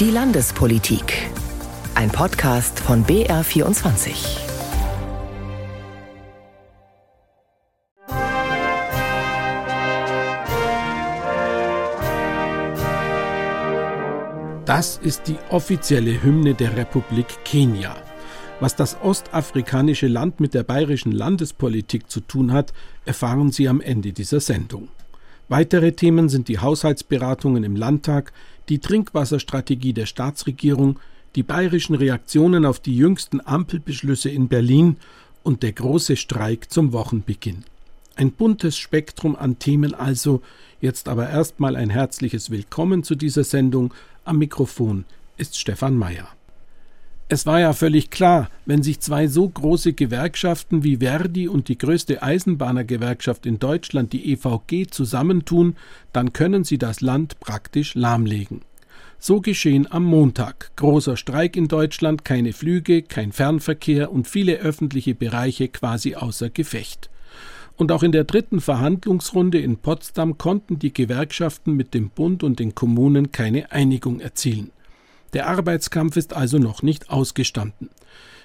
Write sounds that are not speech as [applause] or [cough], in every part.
Die Landespolitik. Ein Podcast von BR24. Das ist die offizielle Hymne der Republik Kenia. Was das ostafrikanische Land mit der bayerischen Landespolitik zu tun hat, erfahren Sie am Ende dieser Sendung. Weitere Themen sind die Haushaltsberatungen im Landtag, die Trinkwasserstrategie der Staatsregierung, die bayerischen Reaktionen auf die jüngsten Ampelbeschlüsse in Berlin und der große Streik zum Wochenbeginn. Ein buntes Spektrum an Themen also, jetzt aber erstmal ein herzliches Willkommen zu dieser Sendung. Am Mikrofon ist Stefan Mayer. Es war ja völlig klar, wenn sich zwei so große Gewerkschaften wie Verdi und die größte Eisenbahnergewerkschaft in Deutschland, die EVG, zusammentun, dann können sie das Land praktisch lahmlegen. So geschehen am Montag. Großer Streik in Deutschland, keine Flüge, kein Fernverkehr und viele öffentliche Bereiche quasi außer Gefecht. Und auch in der dritten Verhandlungsrunde in Potsdam konnten die Gewerkschaften mit dem Bund und den Kommunen keine Einigung erzielen. Der Arbeitskampf ist also noch nicht ausgestanden.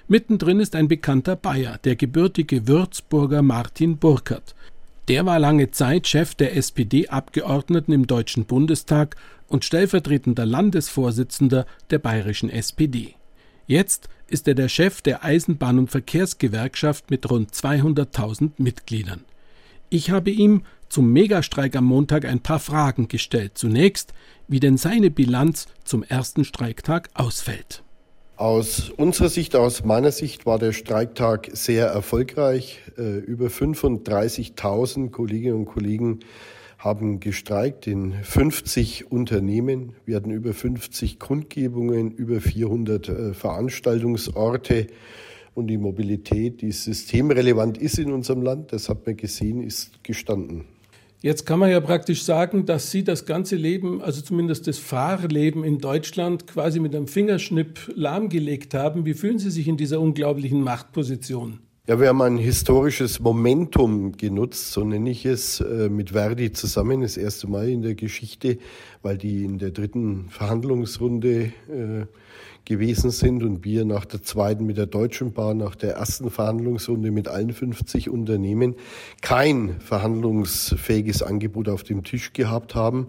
Mittendrin ist ein bekannter Bayer, der gebürtige Würzburger Martin Burkert. Der war lange Zeit Chef der SPD-Abgeordneten im Deutschen Bundestag und stellvertretender Landesvorsitzender der bayerischen SPD. Jetzt ist er der Chef der Eisenbahn- und Verkehrsgewerkschaft mit rund 200.000 Mitgliedern. Ich habe ihm zum Megastreik am Montag ein paar Fragen gestellt. Zunächst, wie denn seine Bilanz zum ersten Streiktag ausfällt. Aus unserer Sicht, aus meiner Sicht war der Streiktag sehr erfolgreich. Äh, über 35.000 Kolleginnen und Kollegen haben gestreikt in 50 Unternehmen. Wir hatten über 50 Kundgebungen, über 400 äh, Veranstaltungsorte. Und die Mobilität, die systemrelevant ist in unserem Land, das hat man gesehen, ist gestanden. Jetzt kann man ja praktisch sagen, dass Sie das ganze Leben, also zumindest das Fahrleben in Deutschland, quasi mit einem Fingerschnipp lahmgelegt haben. Wie fühlen Sie sich in dieser unglaublichen Machtposition? Ja, wir haben ein historisches Momentum genutzt, so nenne ich es, äh, mit Verdi zusammen, das erste Mal in der Geschichte, weil die in der dritten Verhandlungsrunde äh, gewesen sind und wir nach der zweiten mit der Deutschen Bahn, nach der ersten Verhandlungsrunde mit allen 50 Unternehmen kein verhandlungsfähiges Angebot auf dem Tisch gehabt haben.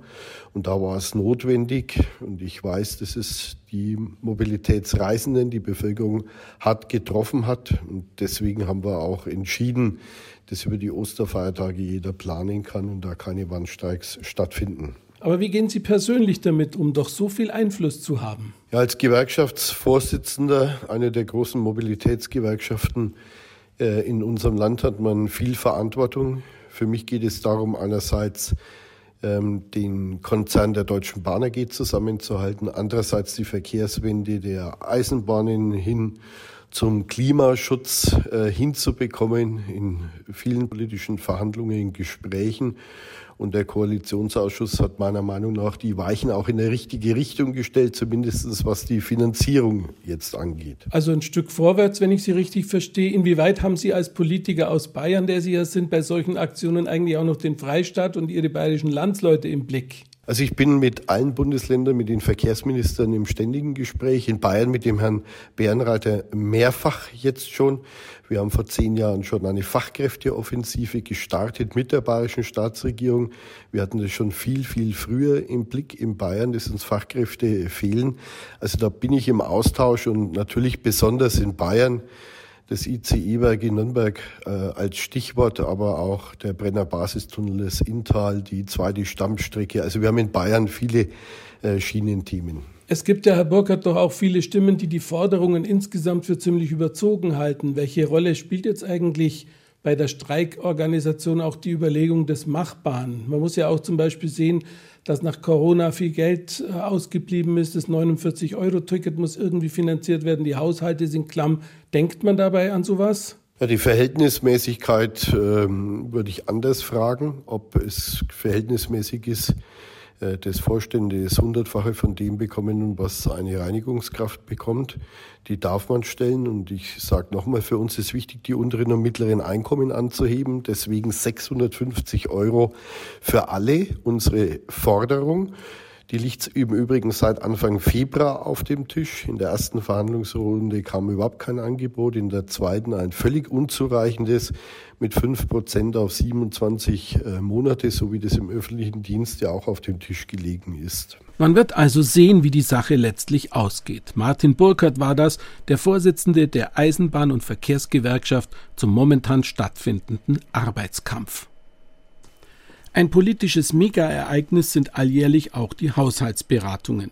Und da war es notwendig. Und ich weiß, dass es die Mobilitätsreisenden, die Bevölkerung hart getroffen hat. Und deswegen haben wir auch entschieden, dass über die Osterfeiertage jeder planen kann und da keine Wandstreiks stattfinden. Aber wie gehen Sie persönlich damit um, doch so viel Einfluss zu haben? Ja, als Gewerkschaftsvorsitzender einer der großen Mobilitätsgewerkschaften äh, in unserem Land hat man viel Verantwortung. Für mich geht es darum, einerseits ähm, den Konzern der Deutschen Bahn AG zusammenzuhalten, andererseits die Verkehrswende der Eisenbahnen hin zum Klimaschutz äh, hinzubekommen in vielen politischen Verhandlungen, Gesprächen. Und der Koalitionsausschuss hat meiner Meinung nach die Weichen auch in die richtige Richtung gestellt, zumindest was die Finanzierung jetzt angeht. Also ein Stück vorwärts, wenn ich Sie richtig verstehe. Inwieweit haben Sie als Politiker aus Bayern, der Sie ja sind, bei solchen Aktionen eigentlich auch noch den Freistaat und Ihre bayerischen Landsleute im Blick? Also ich bin mit allen Bundesländern, mit den Verkehrsministern im ständigen Gespräch. In Bayern mit dem Herrn Bärenreiter mehrfach jetzt schon. Wir haben vor zehn Jahren schon eine Fachkräfteoffensive gestartet mit der bayerischen Staatsregierung. Wir hatten das schon viel, viel früher im Blick in Bayern, dass uns Fachkräfte fehlen. Also da bin ich im Austausch und natürlich besonders in Bayern das ICE-Werk in Nürnberg äh, als Stichwort, aber auch der Brenner Basistunnel, das Inntal, die zweite Stammstrecke. Also wir haben in Bayern viele äh, Schienenthemen. Es gibt ja, Herr Burkhardt, doch auch viele Stimmen, die die Forderungen insgesamt für ziemlich überzogen halten. Welche Rolle spielt jetzt eigentlich bei der Streikorganisation auch die Überlegung des Machbaren? Man muss ja auch zum Beispiel sehen, dass nach Corona viel Geld äh, ausgeblieben ist. Das 49-Euro-Ticket muss irgendwie finanziert werden. Die Haushalte sind klamm. Denkt man dabei an sowas? Ja, die Verhältnismäßigkeit ähm, würde ich anders fragen, ob es verhältnismäßig ist, das Vorstände das Hundertfache von dem bekommen, was eine Reinigungskraft bekommt. Die darf man stellen. Und ich sage nochmal, für uns ist wichtig, die unteren und mittleren Einkommen anzuheben. Deswegen 650 Euro für alle unsere Forderung. Die liegt im Übrigen seit Anfang Februar auf dem Tisch. In der ersten Verhandlungsrunde kam überhaupt kein Angebot, in der zweiten ein völlig unzureichendes mit fünf Prozent auf 27 äh, Monate, so wie das im öffentlichen Dienst ja auch auf dem Tisch gelegen ist. Man wird also sehen, wie die Sache letztlich ausgeht. Martin Burkhardt war das, der Vorsitzende der Eisenbahn- und Verkehrsgewerkschaft zum momentan stattfindenden Arbeitskampf. Ein politisches Megaereignis sind alljährlich auch die Haushaltsberatungen.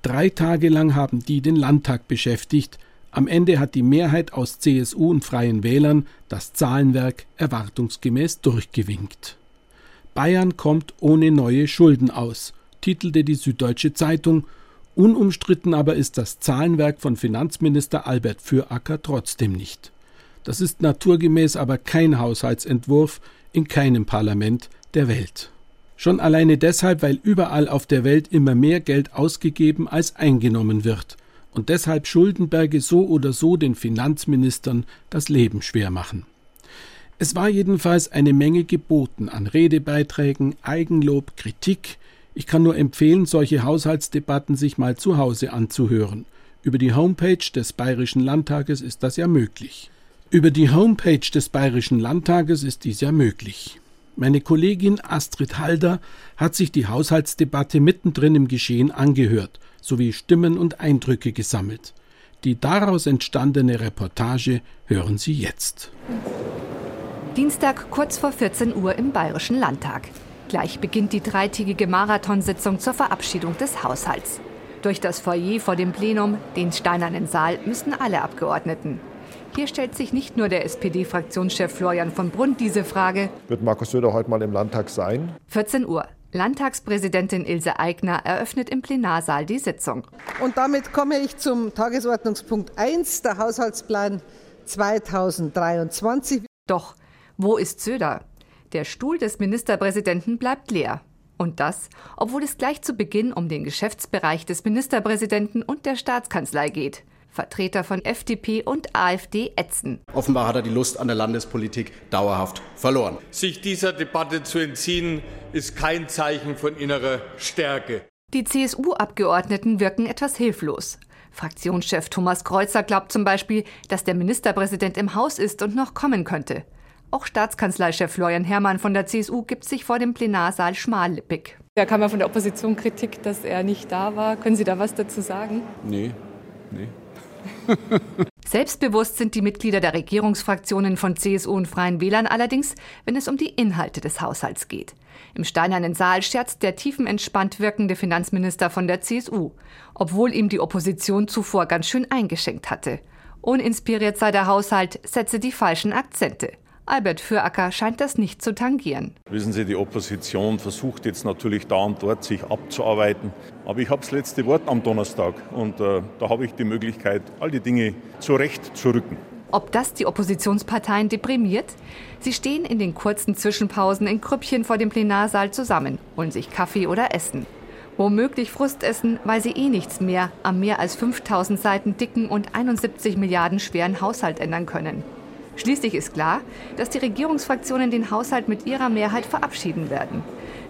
Drei Tage lang haben die den Landtag beschäftigt. Am Ende hat die Mehrheit aus CSU und Freien Wählern das Zahlenwerk erwartungsgemäß durchgewinkt. Bayern kommt ohne neue Schulden aus, titelte die Süddeutsche Zeitung. Unumstritten aber ist das Zahlenwerk von Finanzminister Albert Füracker trotzdem nicht. Das ist naturgemäß aber kein Haushaltsentwurf in keinem Parlament, der Welt. Schon alleine deshalb, weil überall auf der Welt immer mehr Geld ausgegeben als eingenommen wird und deshalb Schuldenberge so oder so den Finanzministern das Leben schwer machen. Es war jedenfalls eine Menge geboten an Redebeiträgen, Eigenlob, Kritik. Ich kann nur empfehlen, solche Haushaltsdebatten sich mal zu Hause anzuhören. Über die Homepage des Bayerischen Landtages ist das ja möglich. Über die Homepage des Bayerischen Landtages ist dies ja möglich. Meine Kollegin Astrid Halder hat sich die Haushaltsdebatte mittendrin im Geschehen angehört sowie Stimmen und Eindrücke gesammelt. Die daraus entstandene Reportage hören Sie jetzt. Dienstag kurz vor 14 Uhr im Bayerischen Landtag. Gleich beginnt die dreitägige Marathonsitzung zur Verabschiedung des Haushalts. Durch das Foyer vor dem Plenum, den steinernen Saal, müssen alle Abgeordneten. Hier stellt sich nicht nur der SPD-Fraktionschef Florian von Brunn diese Frage. Wird Markus Söder heute mal im Landtag sein? 14 Uhr. Landtagspräsidentin Ilse Aigner eröffnet im Plenarsaal die Sitzung. Und damit komme ich zum Tagesordnungspunkt 1, der Haushaltsplan 2023. Doch, wo ist Söder? Der Stuhl des Ministerpräsidenten bleibt leer. Und das, obwohl es gleich zu Beginn um den Geschäftsbereich des Ministerpräsidenten und der Staatskanzlei geht. Vertreter von FDP und AfD ätzen. Offenbar hat er die Lust an der Landespolitik dauerhaft verloren. Sich dieser Debatte zu entziehen, ist kein Zeichen von innerer Stärke. Die CSU-Abgeordneten wirken etwas hilflos. Fraktionschef Thomas Kreuzer glaubt zum Beispiel, dass der Ministerpräsident im Haus ist und noch kommen könnte. Auch Staatskanzleichef Florian Herrmann von der CSU gibt sich vor dem Plenarsaal schmallippig. Da kam ja von der Opposition Kritik, dass er nicht da war. Können Sie da was dazu sagen? Nee, nee. [laughs] Selbstbewusst sind die Mitglieder der Regierungsfraktionen von CSU und Freien Wählern allerdings, wenn es um die Inhalte des Haushalts geht. Im steinernen Saal scherzt der tiefenentspannt wirkende Finanzminister von der CSU, obwohl ihm die Opposition zuvor ganz schön eingeschenkt hatte. Uninspiriert sei der Haushalt, setze die falschen Akzente. Albert Füracker scheint das nicht zu tangieren. Wissen Sie, die Opposition versucht jetzt natürlich da und dort sich abzuarbeiten. Aber ich habe das letzte Wort am Donnerstag und äh, da habe ich die Möglichkeit, all die Dinge zurecht zu rücken. Ob das die Oppositionsparteien deprimiert? Sie stehen in den kurzen Zwischenpausen in Krüppchen vor dem Plenarsaal zusammen, holen sich Kaffee oder Essen. Womöglich Frustessen, weil sie eh nichts mehr am mehr als 5000 Seiten dicken und 71 Milliarden schweren Haushalt ändern können. Schließlich ist klar, dass die Regierungsfraktionen den Haushalt mit ihrer Mehrheit verabschieden werden.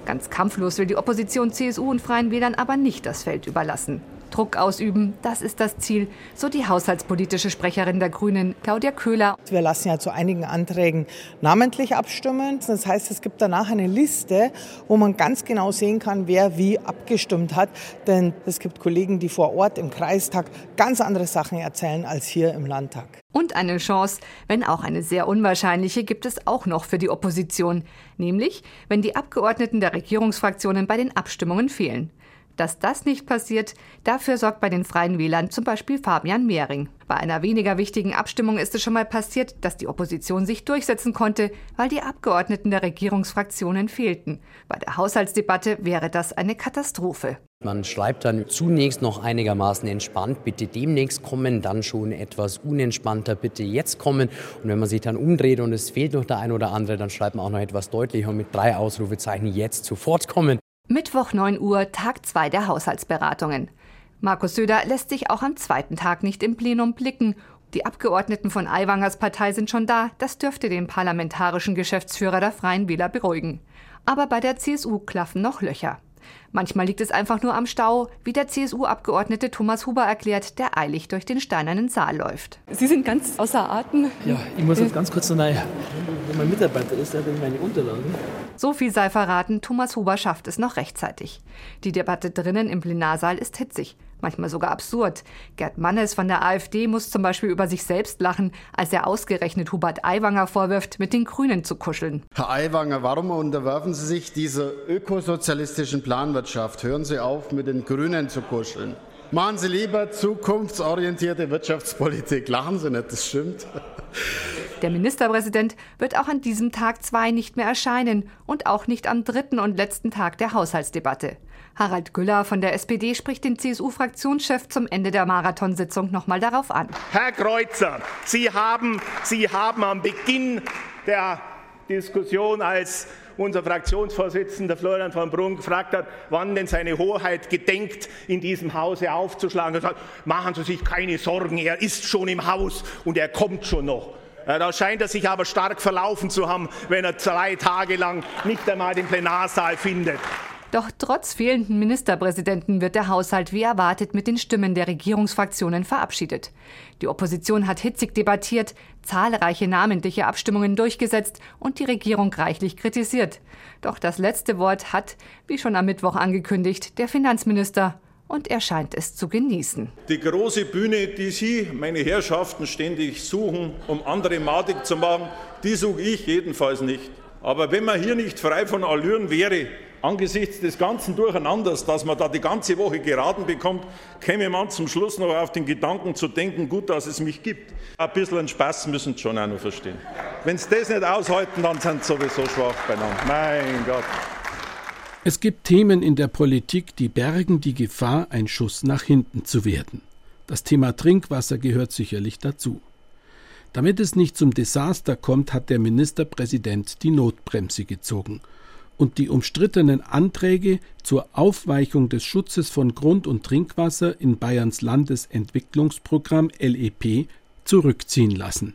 Ganz kampflos will die Opposition CSU und Freien Wählern aber nicht das Feld überlassen. Druck ausüben, das ist das Ziel, so die haushaltspolitische Sprecherin der Grünen, Claudia Köhler. Wir lassen ja zu einigen Anträgen namentlich abstimmen. Das heißt, es gibt danach eine Liste, wo man ganz genau sehen kann, wer wie abgestimmt hat. Denn es gibt Kollegen, die vor Ort im Kreistag ganz andere Sachen erzählen als hier im Landtag. Und eine Chance, wenn auch eine sehr unwahrscheinliche, gibt es auch noch für die Opposition, nämlich wenn die Abgeordneten der Regierungsfraktionen bei den Abstimmungen fehlen. Dass das nicht passiert, dafür sorgt bei den Freien Wählern zum Beispiel Fabian Mehring. Bei einer weniger wichtigen Abstimmung ist es schon mal passiert, dass die Opposition sich durchsetzen konnte, weil die Abgeordneten der Regierungsfraktionen fehlten. Bei der Haushaltsdebatte wäre das eine Katastrophe. Man schreibt dann zunächst noch einigermaßen entspannt, bitte demnächst kommen, dann schon etwas unentspannter, bitte jetzt kommen. Und wenn man sich dann umdreht und es fehlt noch der ein oder andere, dann schreibt man auch noch etwas deutlicher mit drei Ausrufezeichen jetzt sofort kommen. Mittwoch 9 Uhr, Tag 2 der Haushaltsberatungen. Markus Söder lässt sich auch am zweiten Tag nicht im Plenum blicken. Die Abgeordneten von Aiwangers Partei sind schon da. Das dürfte den parlamentarischen Geschäftsführer der Freien Wähler beruhigen. Aber bei der CSU klaffen noch Löcher. Manchmal liegt es einfach nur am Stau, wie der CSU-Abgeordnete Thomas Huber erklärt, der eilig durch den steinernen Saal läuft. Sie sind ganz außer Atem. Ja, ich muss jetzt ganz kurz noch rein. Wenn mein Mitarbeiter ist, der hat meine Unterlagen. So viel sei verraten, Thomas Huber schafft es noch rechtzeitig. Die Debatte drinnen im Plenarsaal ist hitzig, manchmal sogar absurd. Gerd Mannes von der AfD muss zum Beispiel über sich selbst lachen, als er ausgerechnet Hubert Aiwanger vorwirft, mit den Grünen zu kuscheln. Herr Aiwanger, warum unterwerfen Sie sich dieser ökosozialistischen Planwirtschaft? Hören Sie auf, mit den Grünen zu kuscheln. Machen Sie lieber zukunftsorientierte Wirtschaftspolitik. Lachen Sie nicht, das stimmt. Der Ministerpräsident wird auch an diesem Tag zwei nicht mehr erscheinen und auch nicht am dritten und letzten Tag der Haushaltsdebatte. Harald Güller von der SPD spricht den CSU-Fraktionschef zum Ende der Marathonsitzung nochmal darauf an. Herr Kreuzer, Sie haben, Sie haben am Beginn der Diskussion, als unser Fraktionsvorsitzender Florian von Brunn gefragt hat, wann denn seine Hoheit gedenkt, in diesem Hause aufzuschlagen, gesagt, machen Sie sich keine Sorgen, er ist schon im Haus und er kommt schon noch. Da scheint er sich aber stark verlaufen zu haben, wenn er zwei Tage lang nicht einmal den Plenarsaal findet. Doch trotz fehlenden Ministerpräsidenten wird der Haushalt wie erwartet mit den Stimmen der Regierungsfraktionen verabschiedet. Die Opposition hat hitzig debattiert, zahlreiche namentliche Abstimmungen durchgesetzt und die Regierung reichlich kritisiert. Doch das letzte Wort hat, wie schon am Mittwoch angekündigt, der Finanzminister und er scheint es zu genießen. Die große Bühne, die Sie, meine Herrschaften, ständig suchen, um andere madig zu machen, die suche ich jedenfalls nicht. Aber wenn man hier nicht frei von Allüren wäre, angesichts des ganzen Durcheinanders, dass man da die ganze Woche geraten bekommt, käme man zum Schluss noch auf den Gedanken zu denken, gut, dass es mich gibt. Ein bisschen Spaß müssen Sie schon auch noch verstehen. Wenn Sie das nicht aushalten, dann sind Sie sowieso schwach beieinander. Mein Gott. Es gibt Themen in der Politik, die bergen die Gefahr, ein Schuss nach hinten zu werden. Das Thema Trinkwasser gehört sicherlich dazu. Damit es nicht zum Desaster kommt, hat der Ministerpräsident die Notbremse gezogen und die umstrittenen Anträge zur Aufweichung des Schutzes von Grund- und Trinkwasser in Bayerns Landesentwicklungsprogramm LEP zurückziehen lassen.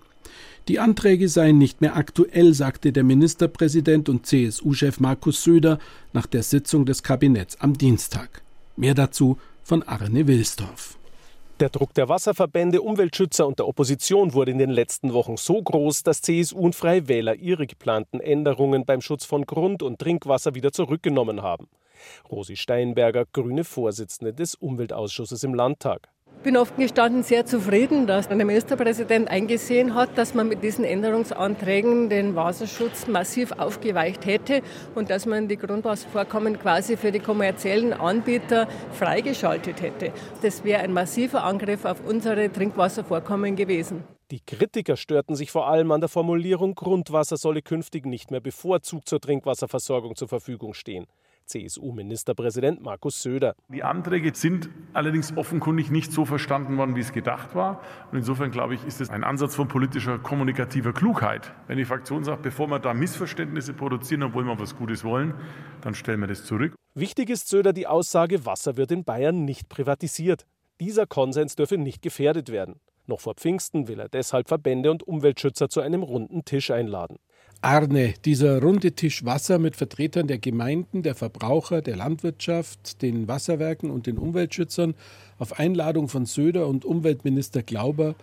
Die Anträge seien nicht mehr aktuell, sagte der Ministerpräsident und CSU-Chef Markus Söder nach der Sitzung des Kabinetts am Dienstag. Mehr dazu von Arne Wilsdorf. Der Druck der Wasserverbände, Umweltschützer und der Opposition wurde in den letzten Wochen so groß, dass CSU und Freie Wähler ihre geplanten Änderungen beim Schutz von Grund- und Trinkwasser wieder zurückgenommen haben. Rosi Steinberger, grüne Vorsitzende des Umweltausschusses im Landtag. Ich bin offen gestanden sehr zufrieden, dass der Ministerpräsident eingesehen hat, dass man mit diesen Änderungsanträgen den Wasserschutz massiv aufgeweicht hätte und dass man die Grundwasservorkommen quasi für die kommerziellen Anbieter freigeschaltet hätte. Das wäre ein massiver Angriff auf unsere Trinkwasservorkommen gewesen. Die Kritiker störten sich vor allem an der Formulierung, Grundwasser solle künftig nicht mehr bevorzugt zur Trinkwasserversorgung zur Verfügung stehen. CSU-Ministerpräsident Markus Söder. Die Anträge sind allerdings offenkundig nicht so verstanden worden, wie es gedacht war. Und insofern glaube ich, ist es ein Ansatz von politischer, kommunikativer Klugheit. Wenn die Fraktion sagt, bevor wir da Missverständnisse produzieren, obwohl wir was Gutes wollen, dann stellen wir das zurück. Wichtig ist Söder die Aussage, Wasser wird in Bayern nicht privatisiert. Dieser Konsens dürfe nicht gefährdet werden. Noch vor Pfingsten will er deshalb Verbände und Umweltschützer zu einem runden Tisch einladen. Arne, dieser runde Tisch Wasser mit Vertretern der Gemeinden, der Verbraucher, der Landwirtschaft, den Wasserwerken und den Umweltschützern auf Einladung von Söder und Umweltminister Glauber,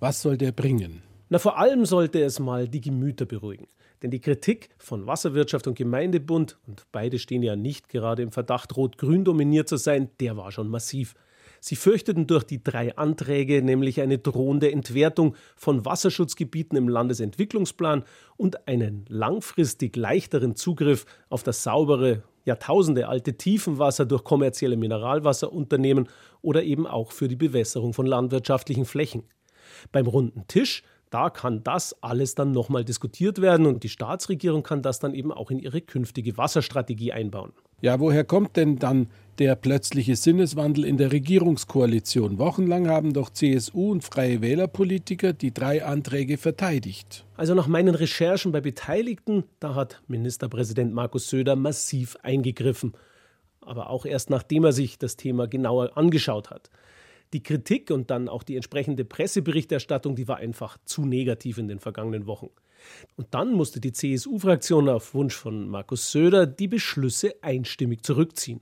was soll der bringen? Na, vor allem sollte es mal die Gemüter beruhigen. Denn die Kritik von Wasserwirtschaft und Gemeindebund, und beide stehen ja nicht gerade im Verdacht, rot-grün dominiert zu sein, der war schon massiv. Sie fürchteten durch die drei Anträge nämlich eine drohende Entwertung von Wasserschutzgebieten im Landesentwicklungsplan und einen langfristig leichteren Zugriff auf das saubere, jahrtausendealte Tiefenwasser durch kommerzielle Mineralwasserunternehmen oder eben auch für die Bewässerung von landwirtschaftlichen Flächen. Beim runden Tisch da kann das alles dann nochmal diskutiert werden und die Staatsregierung kann das dann eben auch in ihre künftige Wasserstrategie einbauen. Ja, woher kommt denn dann der plötzliche Sinneswandel in der Regierungskoalition? Wochenlang haben doch CSU und Freie Wählerpolitiker die drei Anträge verteidigt. Also nach meinen Recherchen bei Beteiligten, da hat Ministerpräsident Markus Söder massiv eingegriffen. Aber auch erst nachdem er sich das Thema genauer angeschaut hat. Die Kritik und dann auch die entsprechende Presseberichterstattung, die war einfach zu negativ in den vergangenen Wochen. Und dann musste die CSU-Fraktion auf Wunsch von Markus Söder die Beschlüsse einstimmig zurückziehen.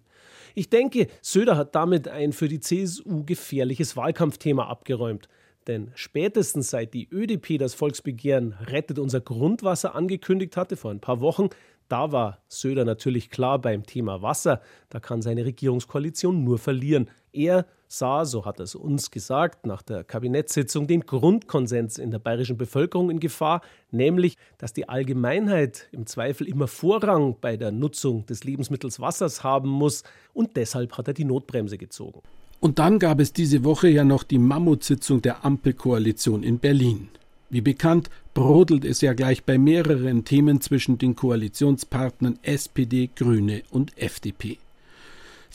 Ich denke, Söder hat damit ein für die CSU gefährliches Wahlkampfthema abgeräumt. Denn spätestens seit die ÖDP das Volksbegehren Rettet unser Grundwasser angekündigt hatte, vor ein paar Wochen, da war Söder natürlich klar beim Thema Wasser, da kann seine Regierungskoalition nur verlieren. Er sah, so hat er es uns gesagt, nach der Kabinettssitzung den Grundkonsens in der bayerischen Bevölkerung in Gefahr, nämlich, dass die Allgemeinheit im Zweifel immer Vorrang bei der Nutzung des Lebensmittels Wassers haben muss, und deshalb hat er die Notbremse gezogen. Und dann gab es diese Woche ja noch die Mammutsitzung der Ampelkoalition in Berlin. Wie bekannt brodelt es ja gleich bei mehreren Themen zwischen den Koalitionspartnern SPD, Grüne und FDP.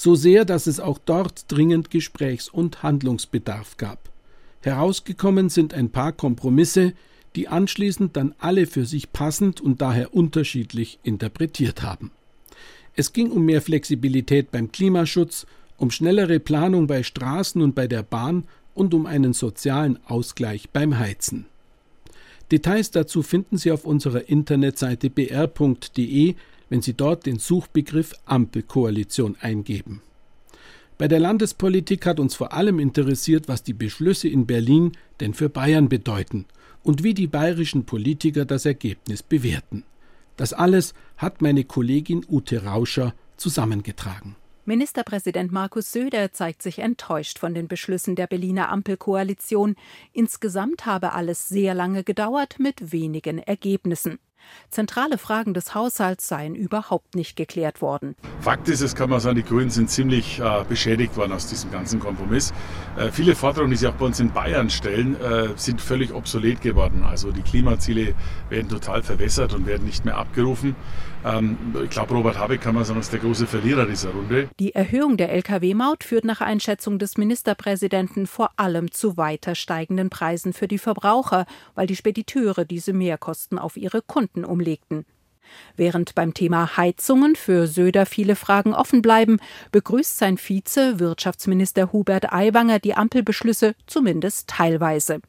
So sehr, dass es auch dort dringend Gesprächs- und Handlungsbedarf gab. Herausgekommen sind ein paar Kompromisse, die anschließend dann alle für sich passend und daher unterschiedlich interpretiert haben. Es ging um mehr Flexibilität beim Klimaschutz, um schnellere Planung bei Straßen und bei der Bahn und um einen sozialen Ausgleich beim Heizen. Details dazu finden Sie auf unserer Internetseite br.de, wenn Sie dort den Suchbegriff Ampelkoalition eingeben. Bei der Landespolitik hat uns vor allem interessiert, was die Beschlüsse in Berlin denn für Bayern bedeuten und wie die bayerischen Politiker das Ergebnis bewerten. Das alles hat meine Kollegin Ute Rauscher zusammengetragen. Ministerpräsident Markus Söder zeigt sich enttäuscht von den Beschlüssen der Berliner Ampelkoalition. Insgesamt habe alles sehr lange gedauert mit wenigen Ergebnissen. Zentrale Fragen des Haushalts seien überhaupt nicht geklärt worden. Fakt ist, es kann man sagen, die Grünen sind ziemlich äh, beschädigt worden aus diesem ganzen Kompromiss. Äh, viele Forderungen, die sie auch bei uns in Bayern stellen, äh, sind völlig obsolet geworden. Also die Klimaziele werden total verwässert und werden nicht mehr abgerufen. Ähm, ich glaube, Robert Habeck kann man sagen, ist der große Verlierer dieser Runde. Die Erhöhung der Lkw-Maut führt nach Einschätzung des Ministerpräsidenten vor allem zu weiter steigenden Preisen für die Verbraucher, weil die Spediteure diese Mehrkosten auf ihre Kunden umlegten. Während beim Thema Heizungen für Söder viele Fragen offen bleiben, begrüßt sein Vize, Wirtschaftsminister Hubert Aiwanger, die Ampelbeschlüsse zumindest teilweise.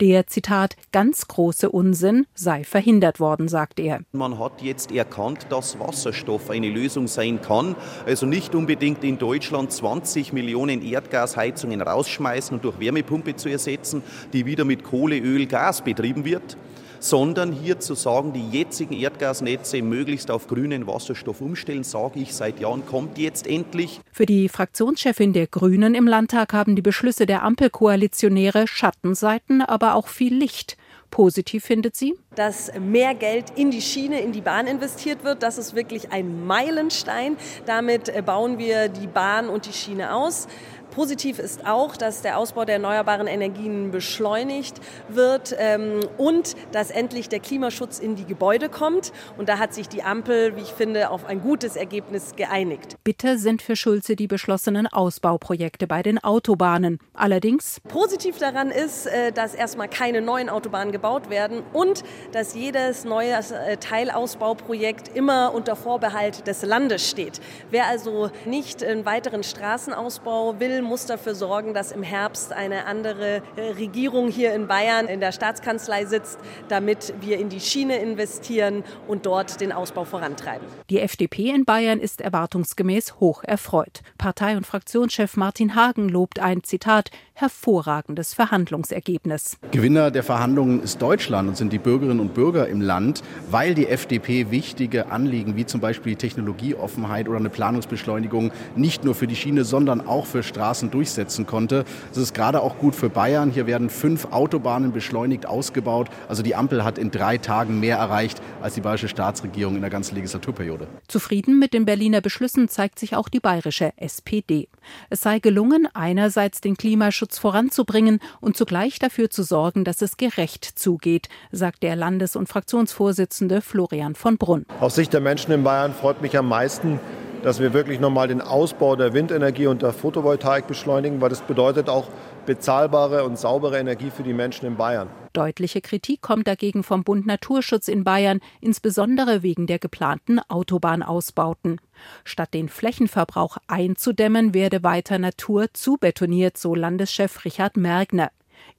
Der, Zitat, ganz große Unsinn sei verhindert worden, sagt er. Man hat jetzt erkannt, dass Wasserstoff eine Lösung sein kann. Also nicht unbedingt in Deutschland 20 Millionen Erdgasheizungen rausschmeißen und durch Wärmepumpe zu ersetzen, die wieder mit Kohle, Öl, Gas betrieben wird sondern hier zu sagen, die jetzigen Erdgasnetze möglichst auf grünen Wasserstoff umstellen, sage ich seit Jahren, kommt jetzt endlich. Für die Fraktionschefin der Grünen im Landtag haben die Beschlüsse der Ampelkoalitionäre Schattenseiten, aber auch viel Licht. Positiv findet sie, dass mehr Geld in die Schiene, in die Bahn investiert wird. Das ist wirklich ein Meilenstein. Damit bauen wir die Bahn und die Schiene aus. Positiv ist auch, dass der Ausbau der erneuerbaren Energien beschleunigt wird ähm, und dass endlich der Klimaschutz in die Gebäude kommt. Und da hat sich die Ampel, wie ich finde, auf ein gutes Ergebnis geeinigt. Bitter sind für Schulze die beschlossenen Ausbauprojekte bei den Autobahnen. Allerdings positiv daran ist, äh, dass erstmal keine neuen Autobahnen gebaut werden und dass jedes neue äh, Teilausbauprojekt immer unter Vorbehalt des Landes steht. Wer also nicht einen weiteren Straßenausbau will, muss dafür sorgen, dass im Herbst eine andere äh, Regierung hier in Bayern in der Staatskanzlei sitzt, damit wir in die Schiene investieren und dort den Ausbau vorantreiben. Die FDP in Bayern ist erwartungsgemäß hoch erfreut. Partei- und Fraktionschef Martin Hagen lobt ein Zitat hervorragendes Verhandlungsergebnis. Gewinner der Verhandlungen ist Deutschland und sind die Bürgerinnen und Bürger im Land, weil die FDP wichtige Anliegen wie zum Beispiel die Technologieoffenheit oder eine Planungsbeschleunigung nicht nur für die Schiene, sondern auch für Straßen durchsetzen konnte. Das ist gerade auch gut für Bayern. Hier werden fünf Autobahnen beschleunigt ausgebaut. Also die Ampel hat in drei Tagen mehr erreicht als die bayerische Staatsregierung in der ganzen Legislaturperiode. Zufrieden mit den Berliner Beschlüssen zeigt sich auch die bayerische SPD. Es sei gelungen, einerseits den Klimaschutz voranzubringen und zugleich dafür zu sorgen, dass es gerecht zugeht, sagt der Landes- und Fraktionsvorsitzende Florian von Brunn. Aus Sicht der Menschen in Bayern freut mich am meisten, dass wir wirklich nochmal den Ausbau der Windenergie und der Photovoltaik beschleunigen, weil das bedeutet auch bezahlbare und saubere Energie für die Menschen in Bayern. Deutliche Kritik kommt dagegen vom Bund Naturschutz in Bayern, insbesondere wegen der geplanten Autobahnausbauten. Statt den Flächenverbrauch einzudämmen, werde weiter Natur zubetoniert, so Landeschef Richard Mergner.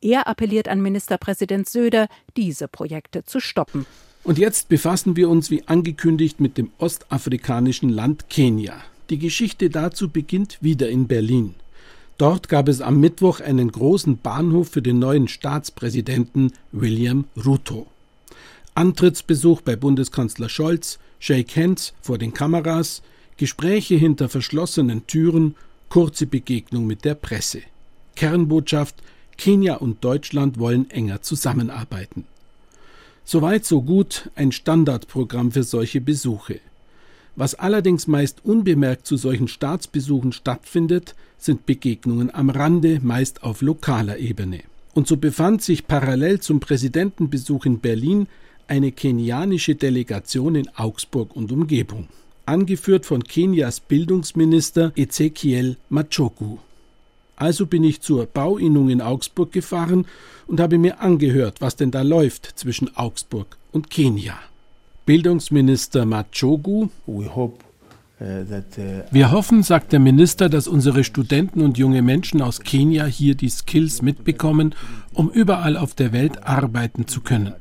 Er appelliert an Ministerpräsident Söder, diese Projekte zu stoppen. Und jetzt befassen wir uns wie angekündigt mit dem ostafrikanischen Land Kenia. Die Geschichte dazu beginnt wieder in Berlin. Dort gab es am Mittwoch einen großen Bahnhof für den neuen Staatspräsidenten William Ruto. Antrittsbesuch bei Bundeskanzler Scholz, Shake Hands vor den Kameras, Gespräche hinter verschlossenen Türen, kurze Begegnung mit der Presse. Kernbotschaft Kenia und Deutschland wollen enger zusammenarbeiten. Soweit so gut ein Standardprogramm für solche Besuche. Was allerdings meist unbemerkt zu solchen Staatsbesuchen stattfindet, sind Begegnungen am Rande, meist auf lokaler Ebene. Und so befand sich parallel zum Präsidentenbesuch in Berlin eine kenianische Delegation in Augsburg und Umgebung, angeführt von Kenias Bildungsminister Ezekiel Machogu. Also bin ich zur Bauinnung in Augsburg gefahren und habe mir angehört, was denn da läuft zwischen Augsburg und Kenia. Bildungsminister Machogu uh, uh, wir hoffen, sagt der Minister, dass unsere Studenten und junge Menschen aus Kenia hier die Skills mitbekommen, um überall auf der Welt arbeiten zu können.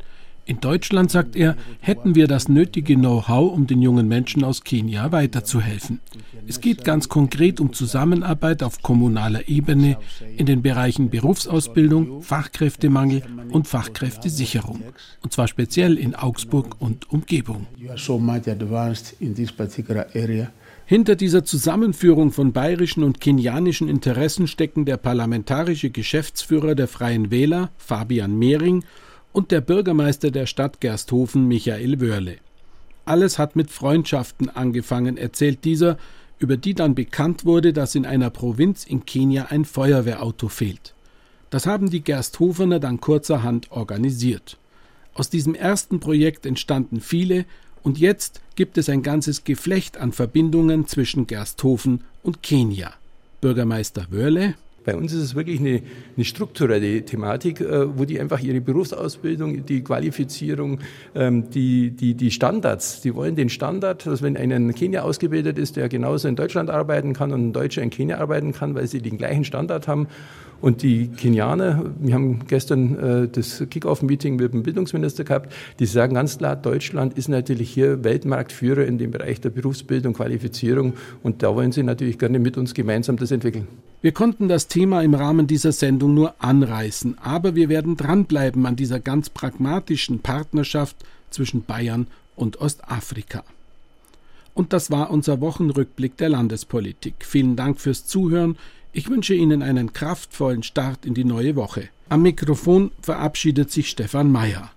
In Deutschland, sagt er, hätten wir das nötige Know-how, um den jungen Menschen aus Kenia weiterzuhelfen. Es geht ganz konkret um Zusammenarbeit auf kommunaler Ebene in den Bereichen Berufsausbildung, Fachkräftemangel und Fachkräftesicherung. Und zwar speziell in Augsburg und Umgebung. Hinter dieser Zusammenführung von bayerischen und kenianischen Interessen stecken der parlamentarische Geschäftsführer der Freien Wähler, Fabian Mehring, und der Bürgermeister der Stadt Gersthofen Michael Wörle. Alles hat mit Freundschaften angefangen, erzählt dieser, über die dann bekannt wurde, dass in einer Provinz in Kenia ein Feuerwehrauto fehlt. Das haben die Gersthofener dann kurzerhand organisiert. Aus diesem ersten Projekt entstanden viele und jetzt gibt es ein ganzes Geflecht an Verbindungen zwischen Gersthofen und Kenia. Bürgermeister Wörle bei uns ist es wirklich eine, eine strukturelle Thematik, äh, wo die einfach ihre Berufsausbildung, die Qualifizierung, ähm, die, die, die Standards, die wollen den Standard, dass wenn einer in Kenia ausgebildet ist, der genauso in Deutschland arbeiten kann und ein Deutscher in Kenia arbeiten kann, weil sie den gleichen Standard haben. Und die Kenianer, wir haben gestern äh, das Kick-Off-Meeting mit dem Bildungsminister gehabt, die sagen ganz klar, Deutschland ist natürlich hier Weltmarktführer in dem Bereich der Berufsbildung, Qualifizierung und da wollen sie natürlich gerne mit uns gemeinsam das entwickeln. Wir konnten das Thema im Rahmen dieser Sendung nur anreißen, aber wir werden dranbleiben an dieser ganz pragmatischen Partnerschaft zwischen Bayern und Ostafrika. Und das war unser Wochenrückblick der Landespolitik. Vielen Dank fürs Zuhören. Ich wünsche Ihnen einen kraftvollen Start in die neue Woche. Am Mikrofon verabschiedet sich Stefan Mayer.